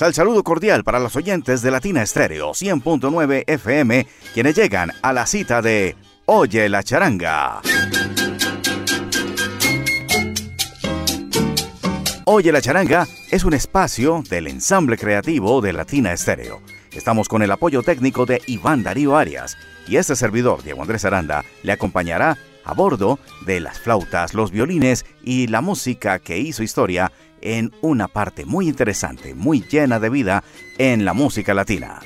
Sal saludo cordial para los oyentes de Latina Estéreo 100.9 FM, quienes llegan a la cita de Oye la charanga. Oye la charanga es un espacio del ensamble creativo de Latina Estéreo. Estamos con el apoyo técnico de Iván Darío Arias y este servidor, Diego Andrés Aranda, le acompañará a bordo de las flautas, los violines y la música que hizo historia en una parte muy interesante, muy llena de vida en la música latina.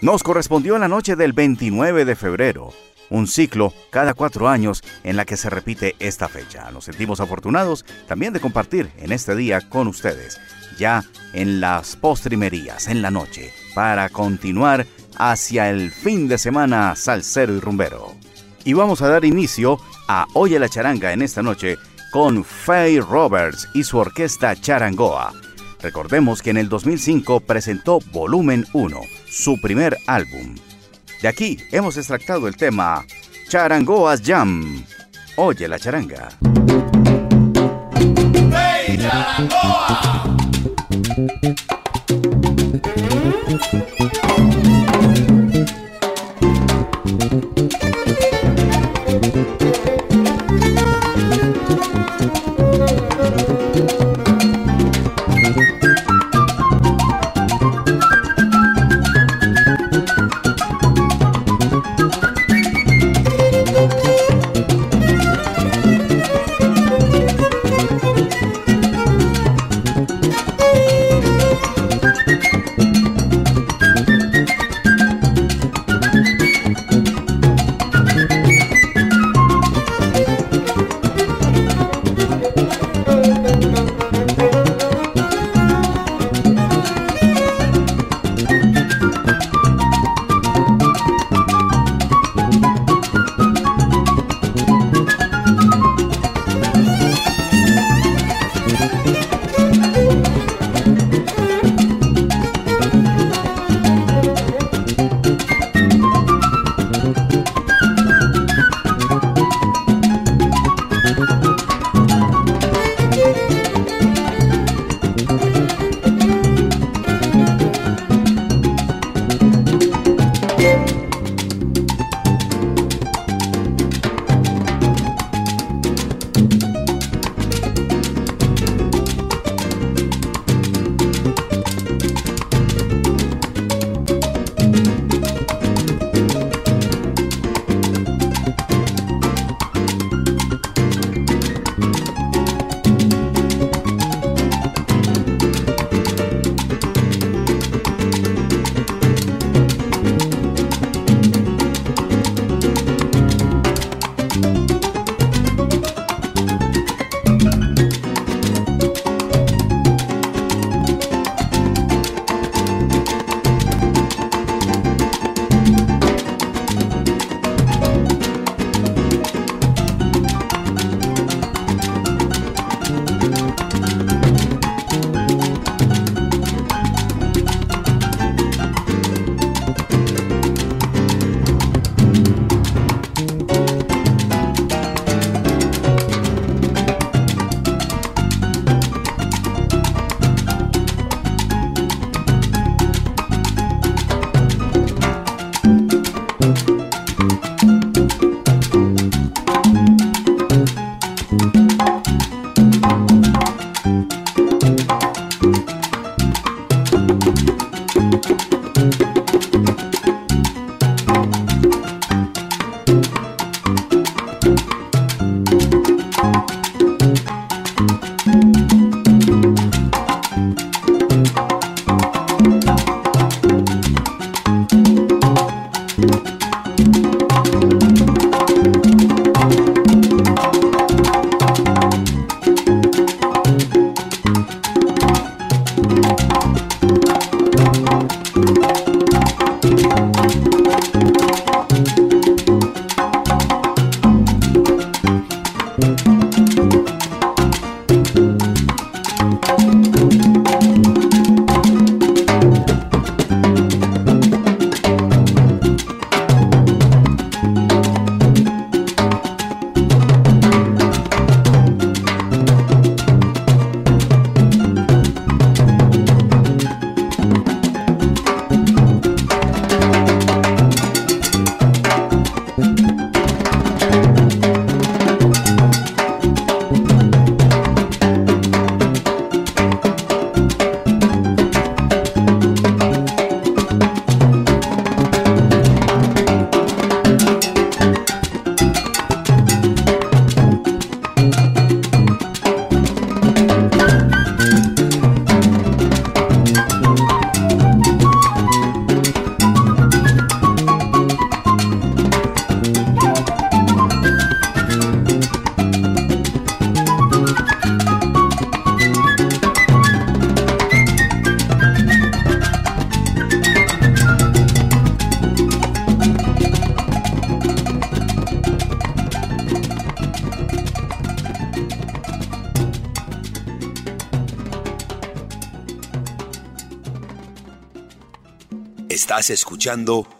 Nos correspondió la noche del 29 de febrero, un ciclo cada cuatro años en la que se repite esta fecha. Nos sentimos afortunados también de compartir en este día con ustedes, ya en las postrimerías, en la noche, para continuar hacia el fin de semana salsero y rumbero. Y vamos a dar inicio a Oye la charanga en esta noche con Faye Roberts y su orquesta Charangoa. Recordemos que en el 2005 presentó Volumen 1, su primer álbum. De aquí hemos extractado el tema Charangoas Jam. Oye la charanga. Charangoa.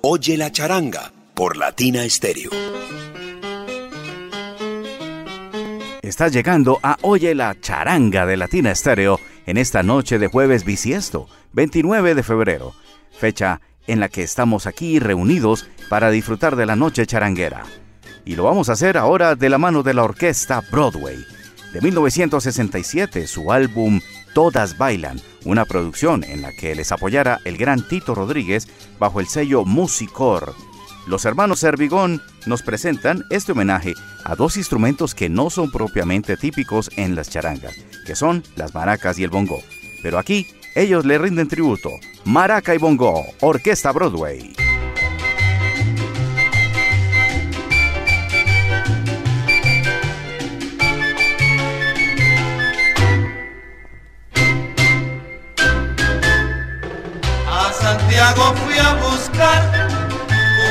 Oye la charanga por Latina Stereo. Estás llegando a Oye la charanga de Latina Stereo en esta noche de jueves bisiesto, 29 de febrero, fecha en la que estamos aquí reunidos para disfrutar de la noche charanguera. Y lo vamos a hacer ahora de la mano de la orquesta Broadway. De 1967, su álbum Todas Bailan, una producción en la que les apoyara el gran Tito Rodríguez bajo el sello Musicor. Los hermanos Servigón nos presentan este homenaje a dos instrumentos que no son propiamente típicos en las charangas, que son las maracas y el bongo. Pero aquí ellos le rinden tributo. Maraca y bongo, Orquesta Broadway. Fui a buscar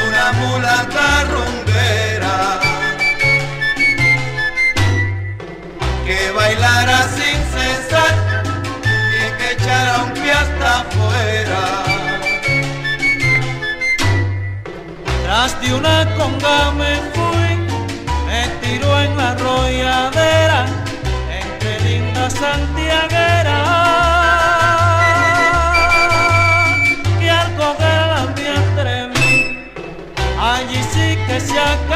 una mulata rumbera que bailara sin cesar y que echara un pie hasta afuera. Tras de una conga me fui, me tiró en la arrolladera entre lindas santiagueras. Se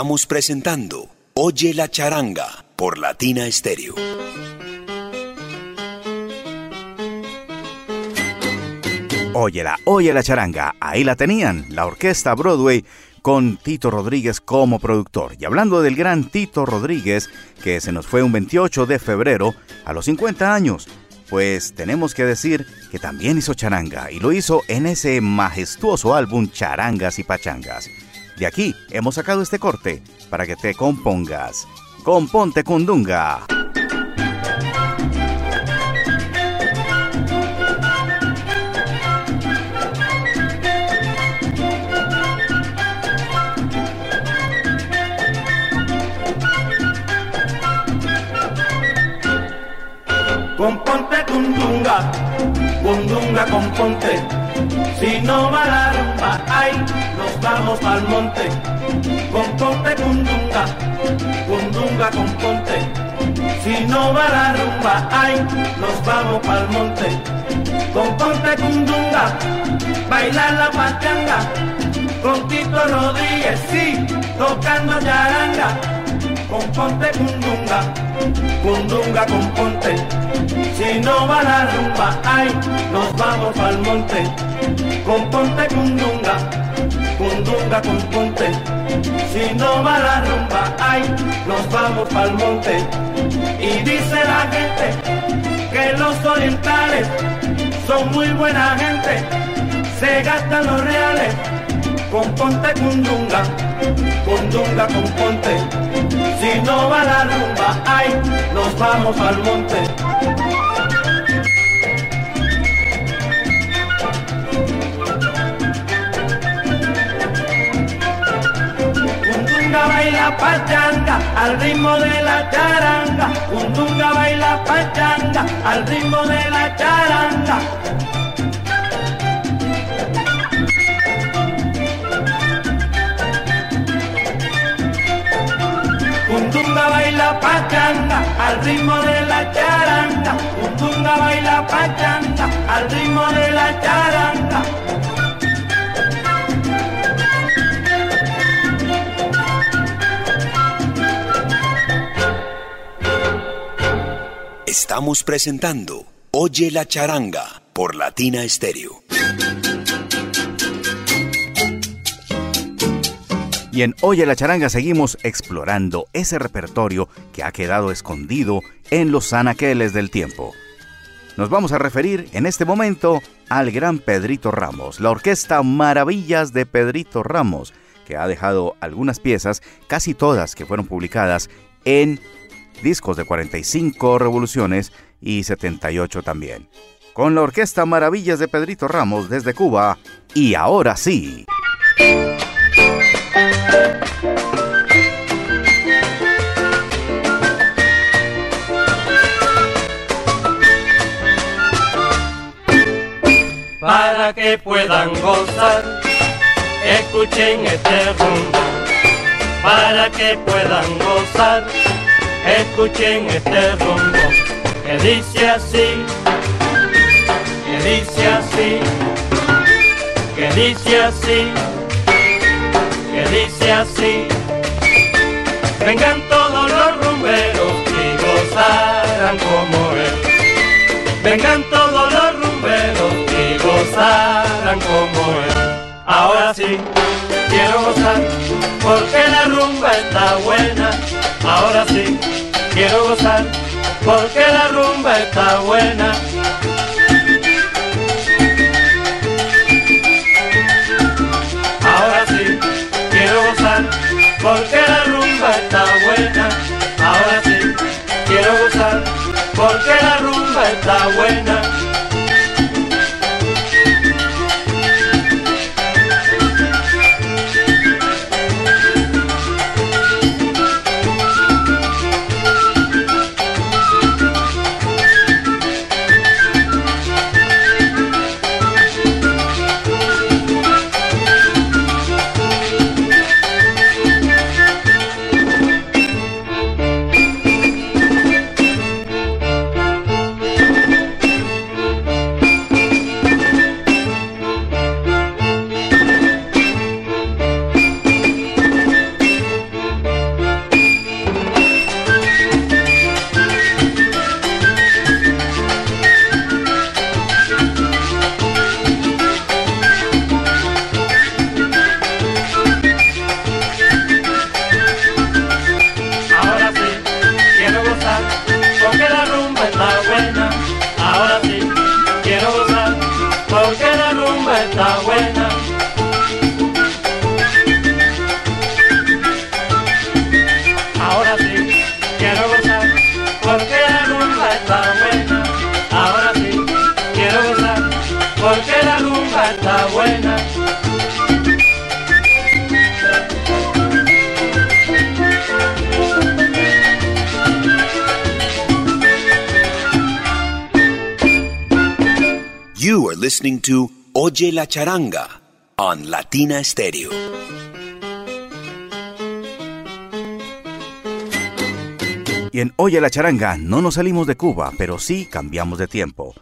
Estamos presentando Oye la charanga por Latina Stereo. Óyela, oye la charanga. Ahí la tenían, la orquesta Broadway con Tito Rodríguez como productor. Y hablando del gran Tito Rodríguez, que se nos fue un 28 de febrero a los 50 años, pues tenemos que decir que también hizo charanga y lo hizo en ese majestuoso álbum Charangas y Pachangas. De aquí hemos sacado este corte para que te compongas. Componte Cundunga. Componte cundunga, cundunga componte. Si no va la rumba, ay, nos vamos al monte. Componte cundunga, cundunga componte. Si no va la rumba, ay, nos vamos al monte. Componte cundunga, bailar la pachanga. Con Tito Rodríguez, sí, tocando charanga. Componte cundunga, cundunga componte. Si Si no va la rumba, ay, nos vamos al monte, con ponte cundunga, cundunga con ponte. Si no va la rumba, ay, nos vamos al monte. Y dice la gente que los orientales son muy buena gente, se gastan los reales con ponte cundunga, cundunga con ponte. Si no va la rumba, ay, nos vamos al monte. baila pachanga al ritmo de la charanga. Undunga baila pachanga al ritmo de la charanga. Undunga baila pachanga al ritmo de la charanga. Undunga baila pachanga al ritmo de la charanga. Estamos presentando Oye la charanga por Latina Stereo. Y en Oye la charanga seguimos explorando ese repertorio que ha quedado escondido en los anaqueles del tiempo. Nos vamos a referir en este momento al gran Pedrito Ramos, la orquesta Maravillas de Pedrito Ramos, que ha dejado algunas piezas, casi todas que fueron publicadas en discos de 45 revoluciones y 78 también. Con la orquesta Maravillas de Pedrito Ramos desde Cuba, y ahora sí. Para que puedan gozar, escuchen este rumbo. Para que puedan gozar escuchen este rumbo que dice así, que dice así, que dice así, dice así. Vengan todos los rumberos y gozarán como él. Vengan todos los rumberos y gozarán como él. Ahora sí, quiero gozar porque la rumba está buena. Ahora sí, quiero gozar porque la rumba está buena. Rumba to Oye la Charanga on Latina Stereo. Y en Oye la Charanga no nos salimos de Cuba, pero sí cambiamos de tiempo.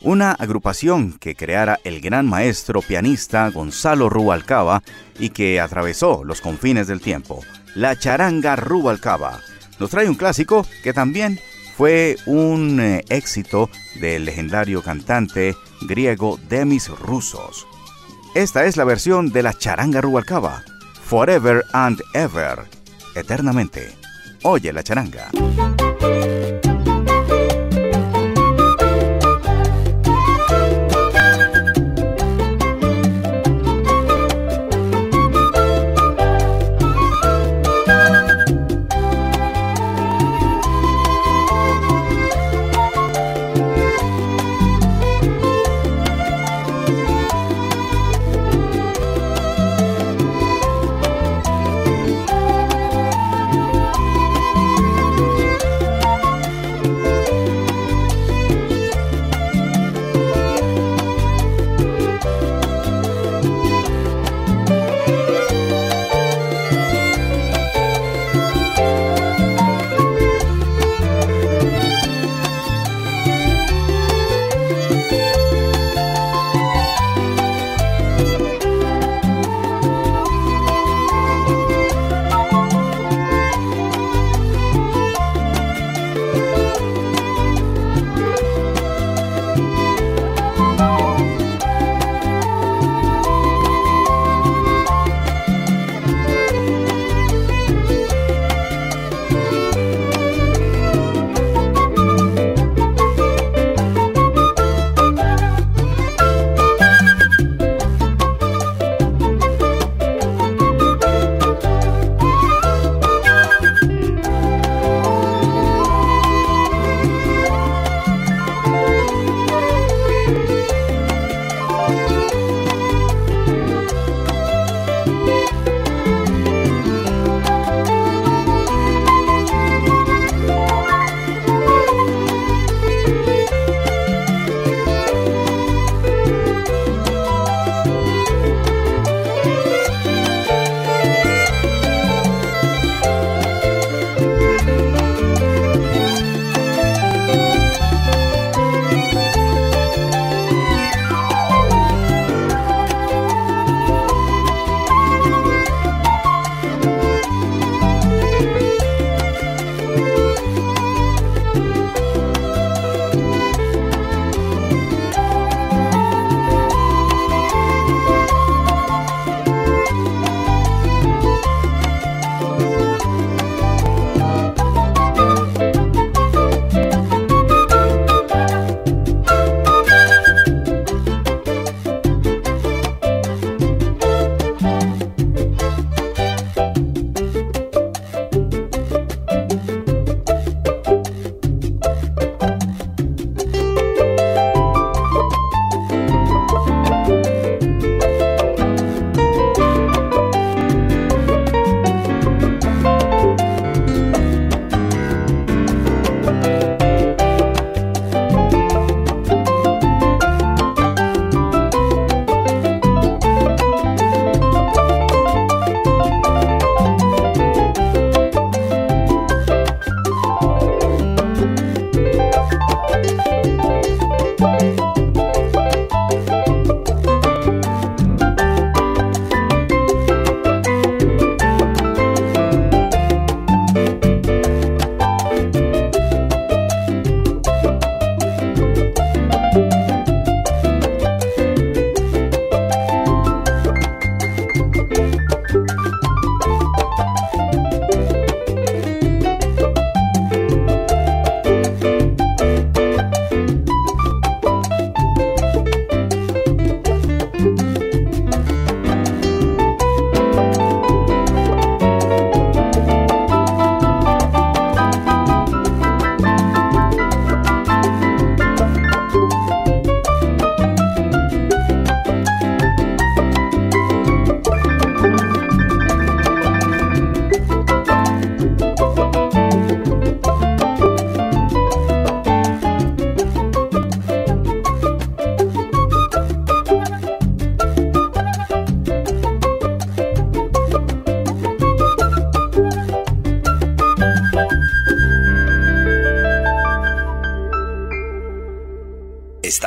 Una agrupación que creara el gran maestro pianista Gonzalo Rubalcaba y que atravesó los confines del tiempo, la Charanga Rubalcaba, nos trae un clásico que también fue un eh, éxito del legendario cantante griego Demis Roussos. Esta es la versión de la charanga Rubalcaba, Forever and Ever, eternamente. Oye la charanga.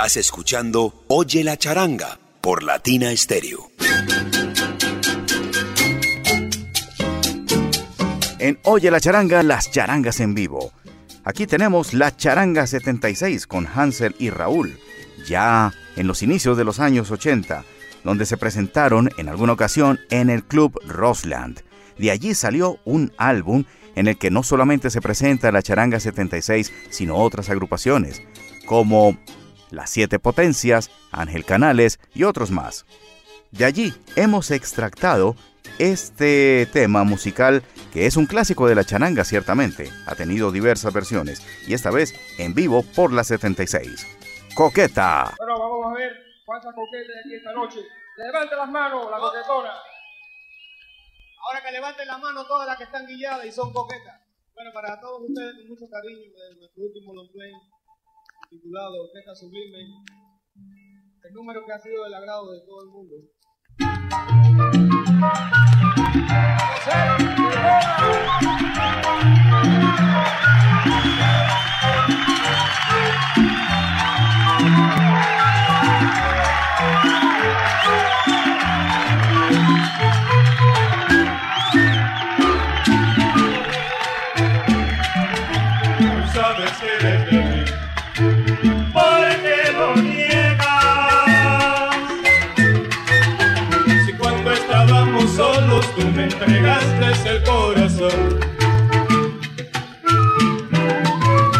Escuchando Oye la charanga por Latina Estéreo. En Oye la charanga, las charangas en vivo. Aquí tenemos la Charanga 76 con Hansel y Raúl, ya en los inicios de los años 80, donde se presentaron en alguna ocasión en el Club Rosland. De allí salió un álbum en el que no solamente se presenta la Charanga 76, sino otras agrupaciones, como Las Siete Potencias, Ángel Canales y otros más. De allí hemos extractado este tema musical que es un clásico de la charanga ciertamente. Ha tenido diversas versiones y esta vez en vivo por la 76. Coqueta. Bueno, vamos a ver cuántas coquetas aquí esta noche. Levante las manos, la coquetona. Ahora que levanten las manos todas las que están guilladas y son coquetas. Bueno, para todos ustedes, con mucho cariño, de nuestro último long play, titulado Orquesta Sublime, el número que ha sido del agrado de todo el mundo. Entregaste el corazón.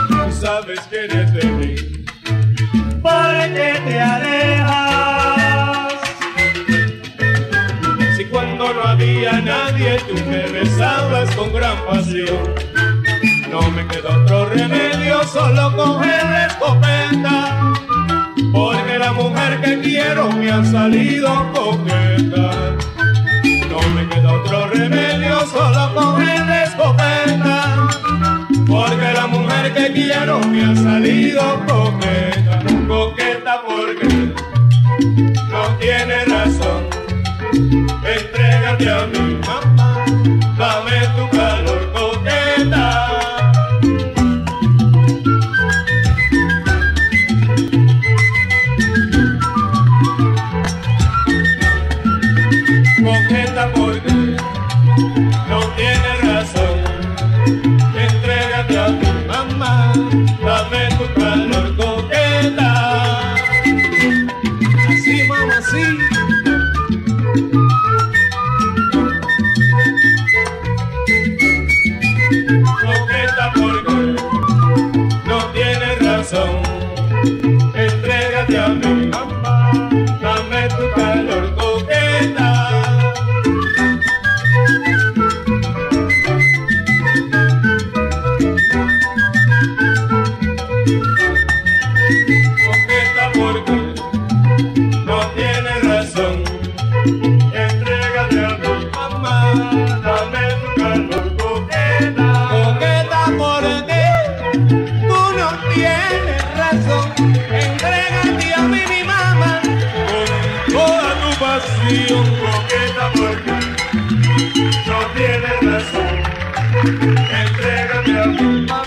Tú sabes que eres de mí. ¿Por qué te alejas? Si cuando no había nadie tú me besabas con gran pasión. No me queda otro remedio, solo coger la escopeta. Porque la mujer que quiero me ha salido coqueta me queda otro remedio, solo coger la escopeta. Porque la mujer que quiero me ha salido coqueta, coqueta porque no tiene razón. Entrégate a mi Entrégate a tu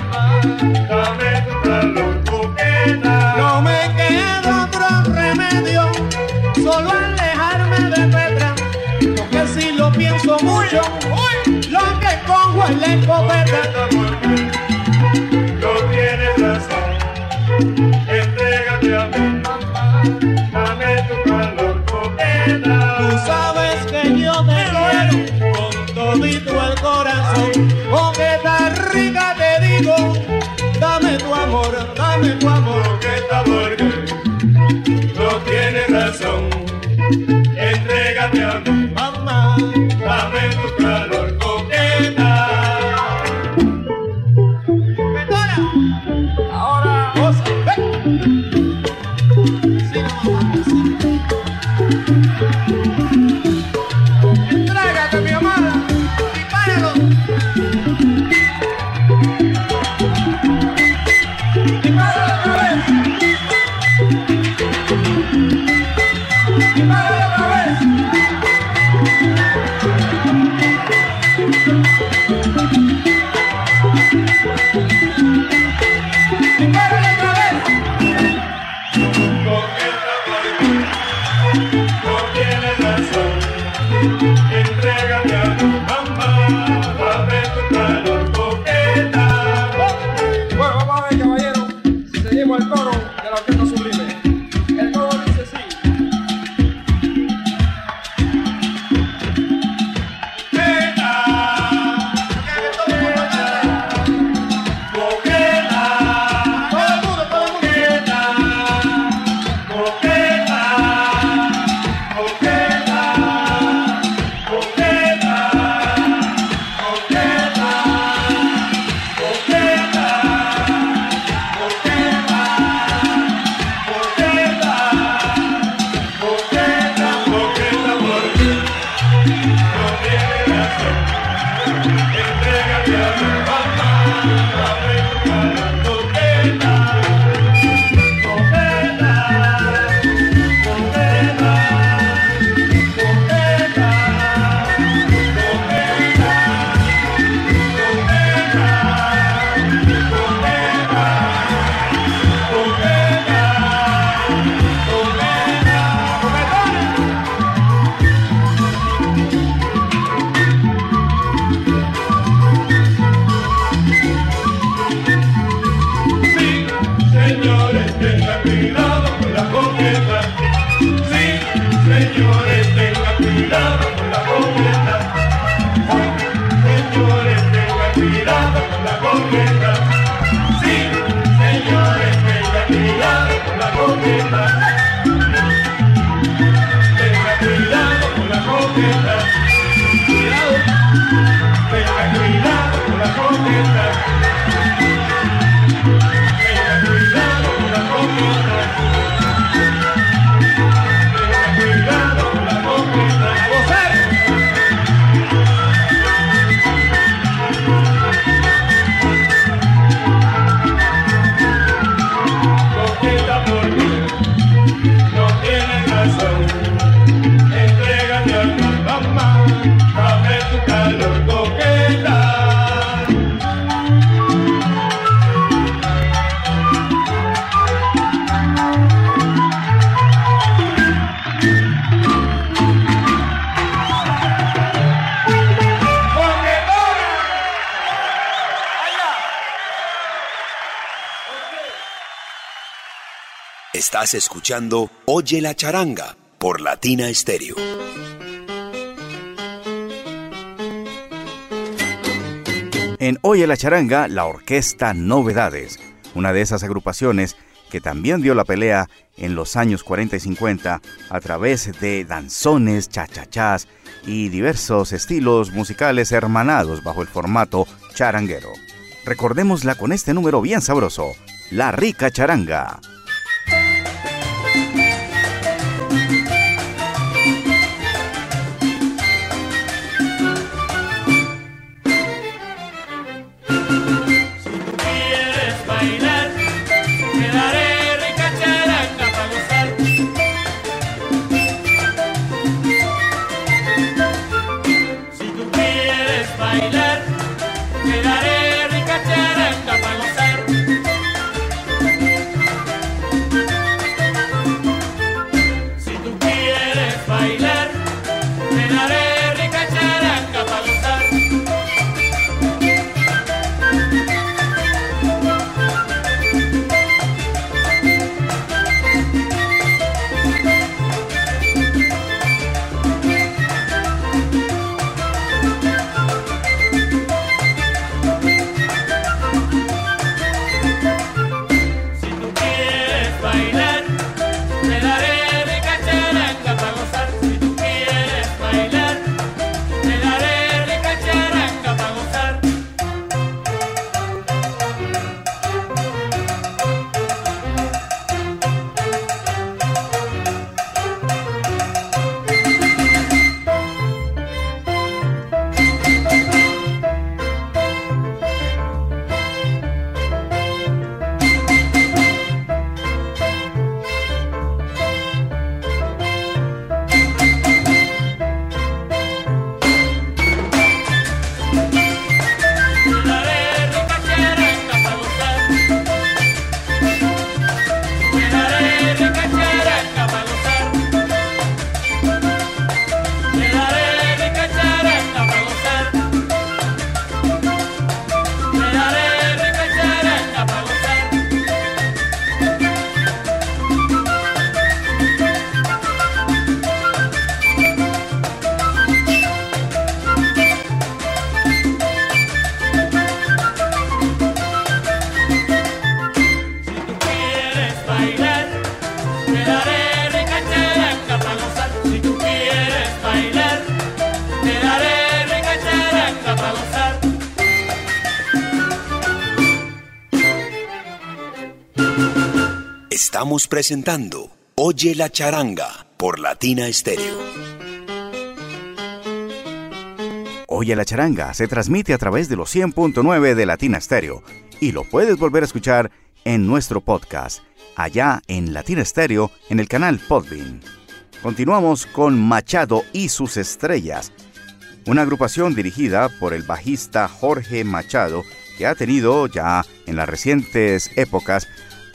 Estás escuchando Oye la charanga por Latina Stereo. En Oye la charanga, la orquesta Novedades, una de esas agrupaciones que también dio la pelea en los años 40 y 50 a través de danzones, chachachás y diversos estilos musicales hermanados bajo el formato charanguero. Recordémosla con este número bien sabroso, La Rica Charanga. Presentando Oye la charanga por Latina Estéreo. Oye la charanga se transmite a través de los 100.9 de Latina Estéreo y lo puedes volver a escuchar en nuestro podcast, allá en Latina Estéreo, en el canal Podbean. Continuamos con Machado y sus estrellas, una agrupación dirigida por el bajista Jorge Machado, que ha tenido ya en las recientes épocas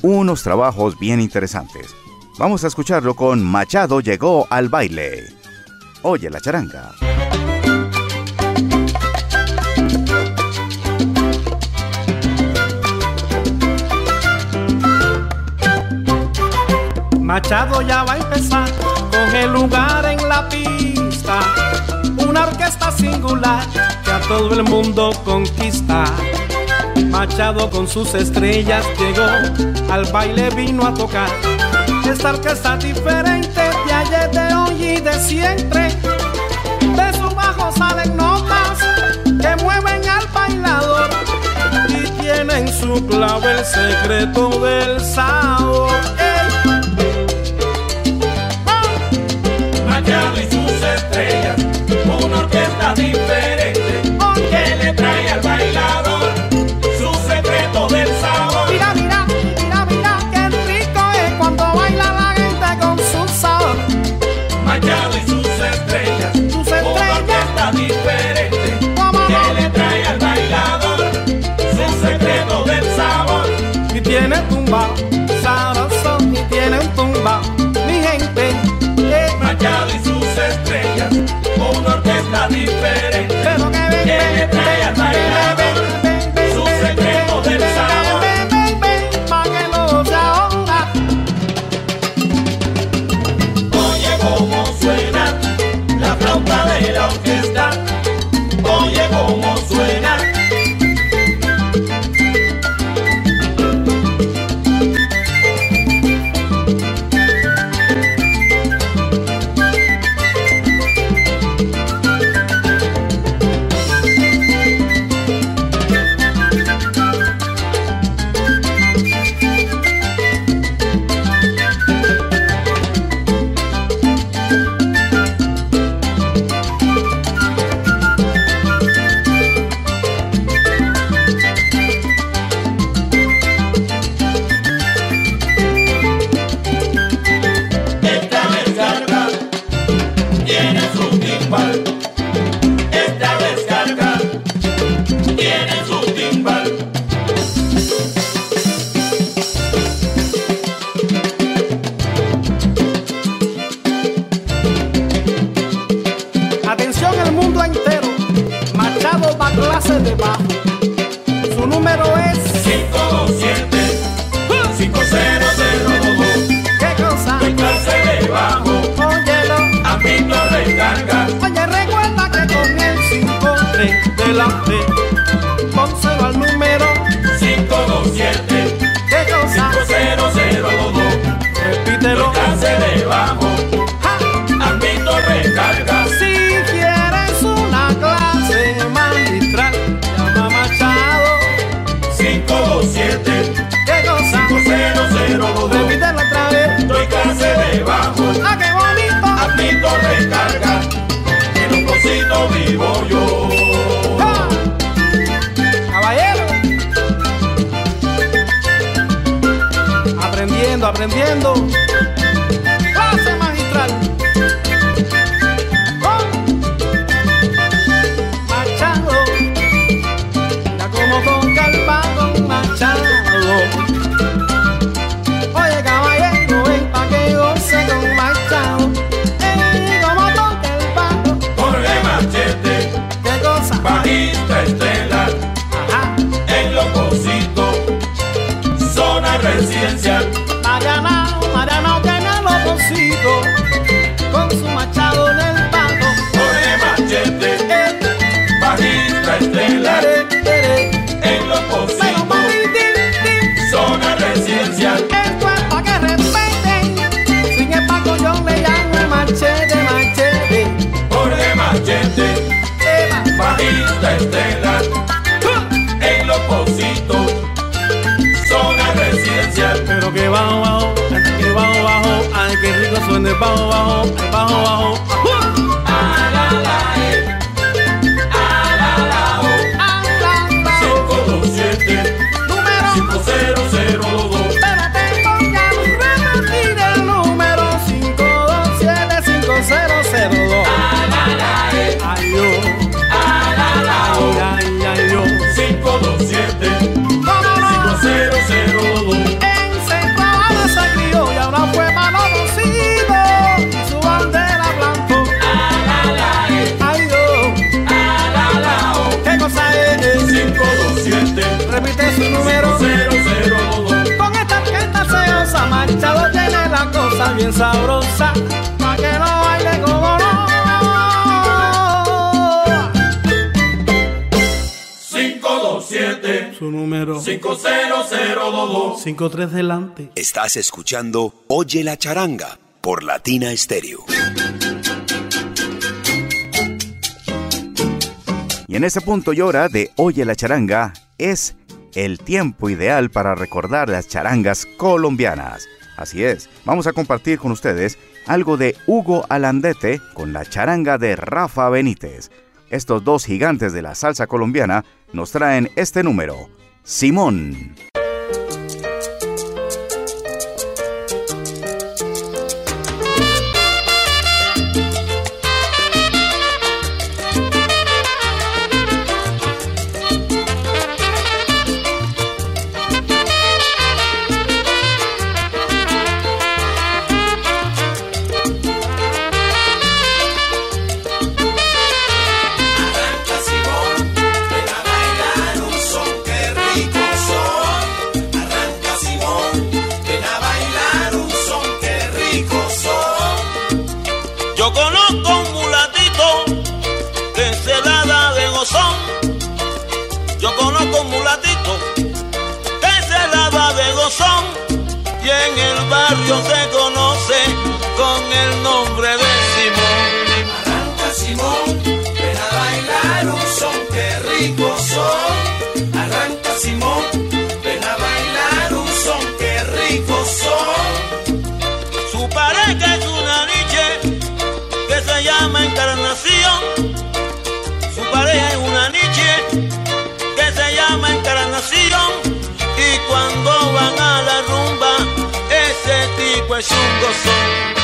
unos trabajos bien interesantes. Vamos a escucharlo con Machado llegó al baile. Oye la charanga. Machado ya va a empezar con el lugar en la pista. Una orquesta singular que a todo el mundo conquista. Machado con sus estrellas llegó, al baile vino a tocar. Esta orquesta diferente de ayer, de hoy y de siempre. De su bajo salen notas que mueven al bailador y tienen su clave el secreto del sabor. Machado y sus estrellas, una orquesta diferente que le trae al bailador estrellas, una orquesta diferente. Pero que y estela, en los pocitos, zona residencial. Pero que bajo, bajo, que bajo, bajo, ay, que rico suena el bajo, bajo, bajo, bajo. Ah, la, la, eh. Bien sabrosa, pa' que no baile como no. 527 Su número 50022 53 delante. Estás escuchando Oye la charanga por Latina Estéreo. Y en ese punto y hora de Oye la charanga es el tiempo ideal para recordar las charangas colombianas. Así es, vamos a compartir con ustedes algo de Hugo Alandete con la charanga de Rafa Benítez. Estos dos gigantes de la salsa colombiana nos traen este número, Simón. Pues un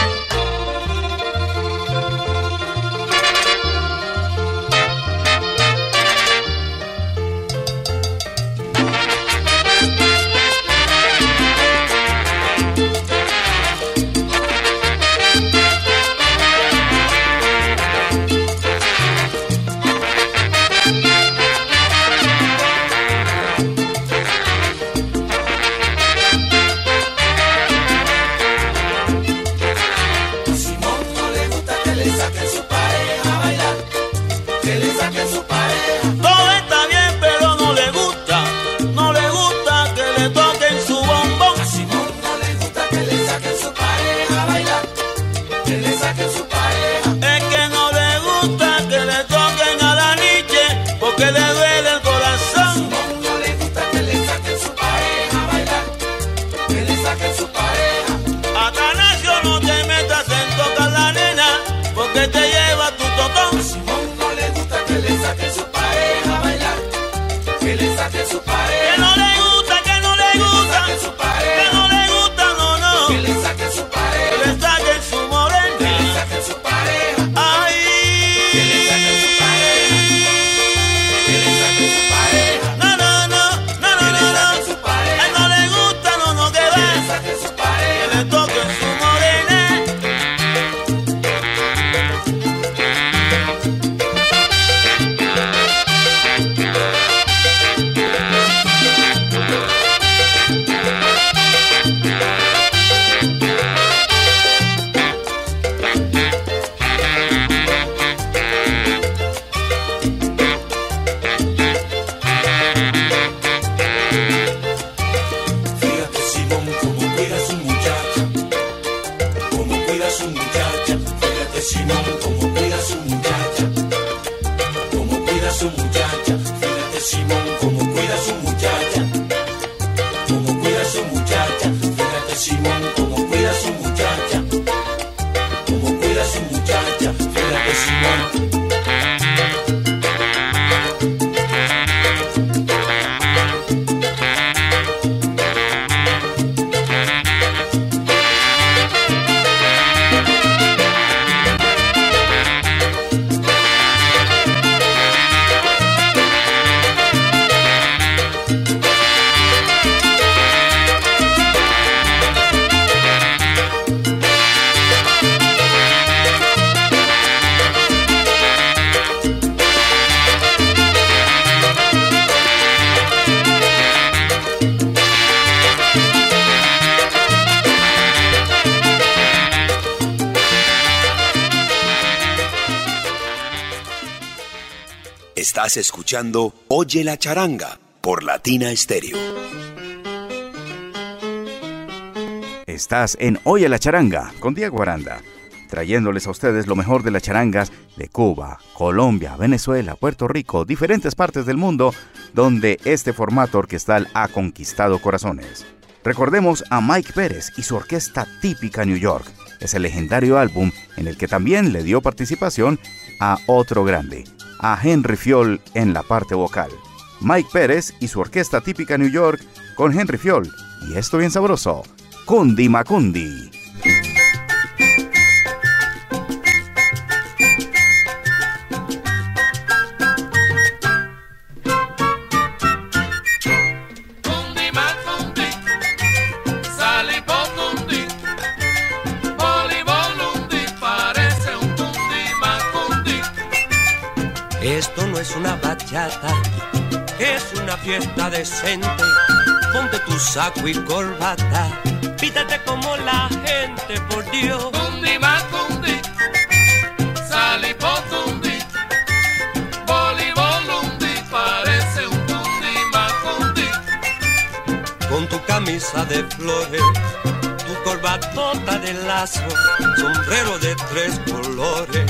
Estás escuchando Oye la charanga por Latina Stereo. Estás en Oye la charanga con Diego Aranda, trayéndoles a ustedes lo mejor de las charangas de Cuba, Colombia, Venezuela, Puerto Rico, diferentes partes del mundo donde este formato orquestal ha conquistado corazones. Recordemos a Mike Pérez y su orquesta típica New York. Es el legendario álbum en el que también le dio participación a otro grande, a Henry Fiol en la parte vocal. Mike Pérez y su orquesta típica New York con Henry Fiol. Y esto bien sabroso, Kundi Makundi. es una fiesta decente. Ponte tu saco y corbata, pítate como la gente, por Dios. Cundi macundi, salipotundi, bolibolundi, parece un cundi macundi. Con tu camisa de flores, tu corbatota de lazo, sombrero de tres colores,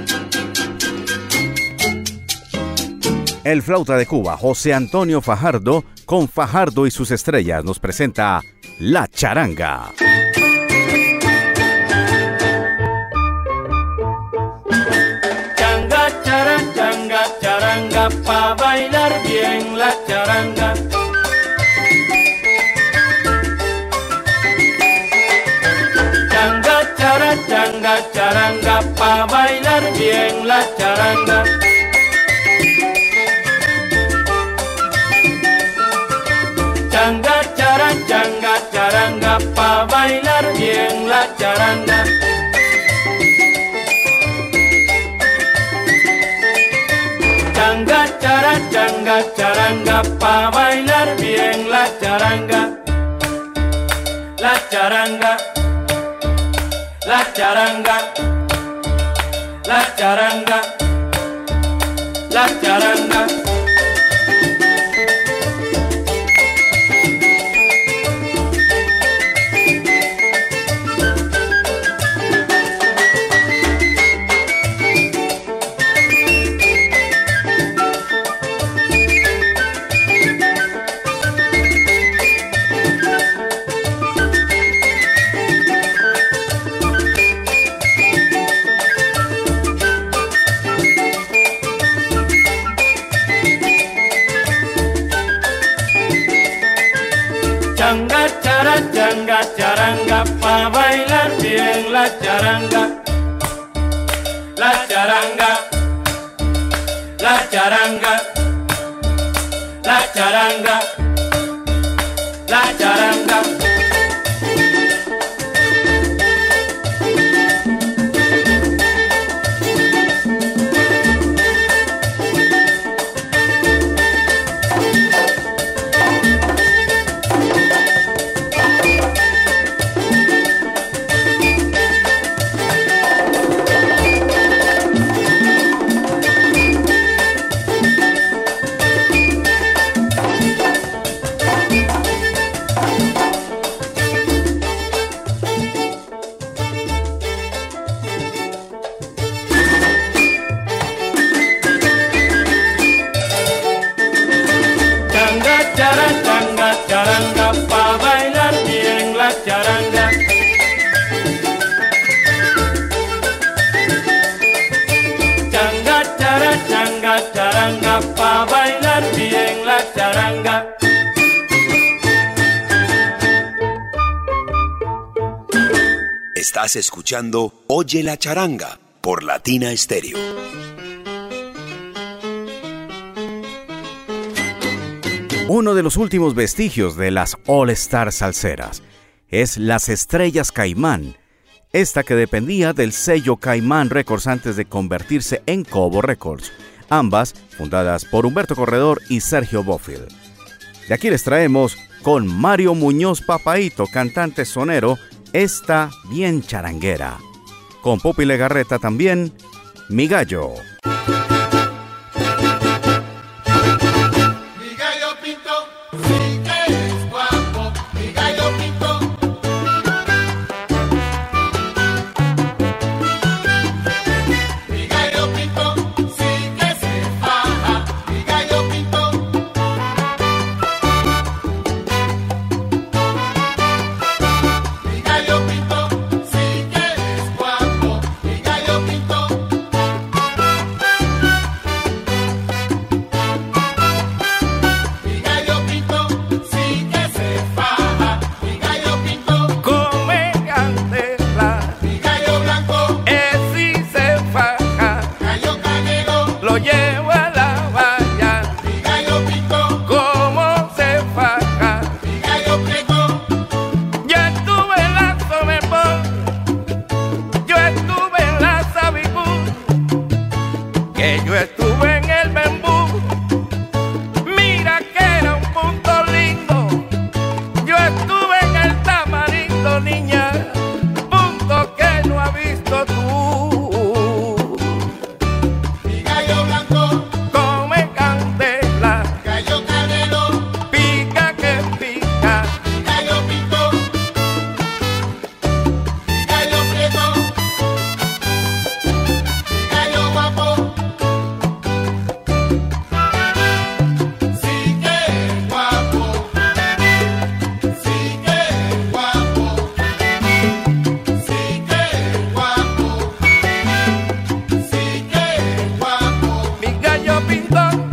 El flauta de Cuba, José Antonio Fajardo, con Fajardo y sus estrellas, nos presenta La charanga. Changa, charanga, changa, charanga, pa' bailar bien la charanga changa, charanga, pa' bailar bien la charanga. Charanga, charanga, pa' bailar bien la charanga. La charanga la charanga, la charanga, la charanga. Changa, Oye la charanga por Latina Stereo. Uno de los últimos vestigios de las All Star salseras es Las Estrellas Caimán, esta que dependía del sello Caimán Records antes de convertirse en Cobo Records, ambas fundadas por Humberto Corredor y Sergio Bofill. De aquí les traemos con Mario Muñoz Papaito, cantante sonero, esta bien charanguera. Con Popi Legarreta también, Mi Gallo. vida.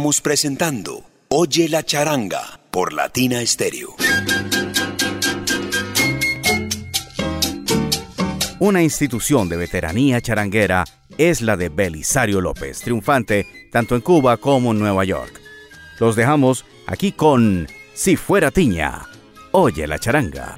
Estamos presentando Oye la charanga por Latina Stereo. Una institución de veteranía charanguera es la de Belisario López, triunfante tanto en Cuba como en Nueva York. Los dejamos aquí con Si fuera tiña. Oye la charanga.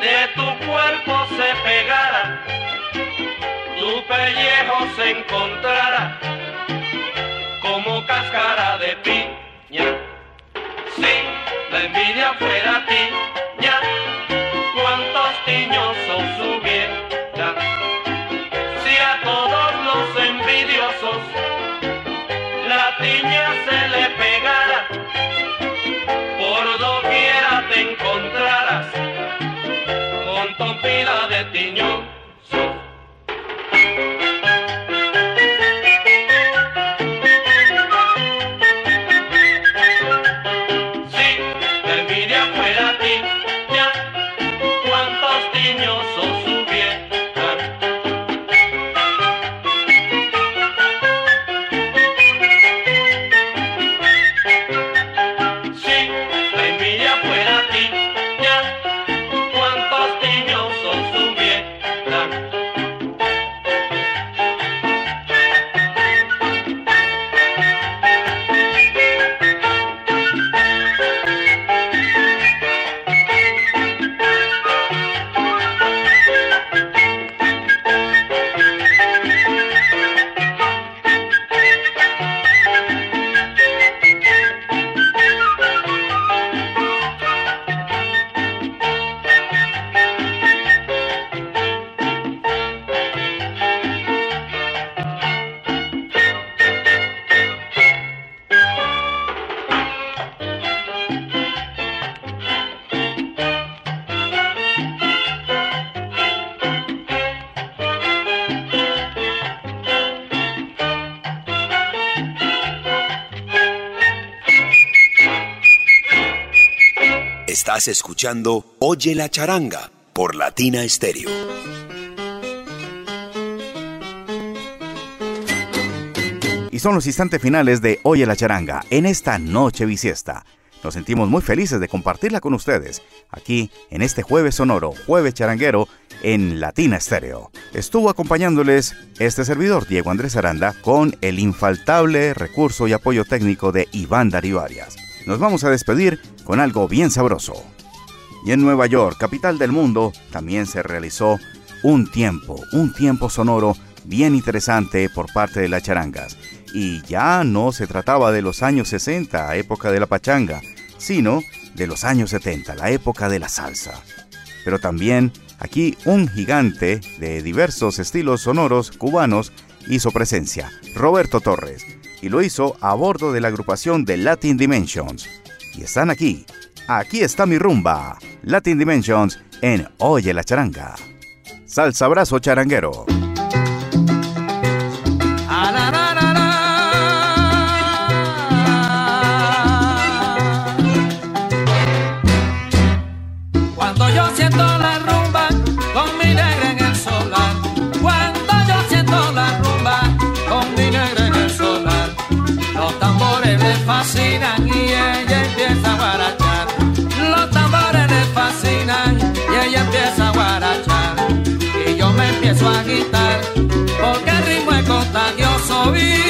de tu cuerpo se pegara, tu pellejo se encontrara como cáscara de piña. Si la envidia fuera a ti, escuchando Oye la charanga por Latina Stereo. Y son los instantes finales de Oye la charanga en esta noche bisiesta. Nos sentimos muy felices de compartirla con ustedes aquí en este jueves sonoro, jueves charanguero en Latina Stereo. Estuvo acompañándoles este servidor Diego Andrés Aranda con el infaltable recurso y apoyo técnico de Iván Darío Arias. Nos vamos a despedir con algo bien sabroso. Y en Nueva York, capital del mundo, también se realizó un tiempo, un tiempo sonoro bien interesante por parte de las charangas. Y ya no se trataba de los años 60, época de la pachanga, sino de los años 70, la época de la salsa. Pero también aquí un gigante de diversos estilos sonoros cubanos hizo presencia, Roberto Torres, y lo hizo a bordo de la agrupación de Latin Dimensions. Y están aquí. Aquí está mi rumba. Latin Dimensions en Oye la Charanga. Salsa abrazo charanguero. Y yo me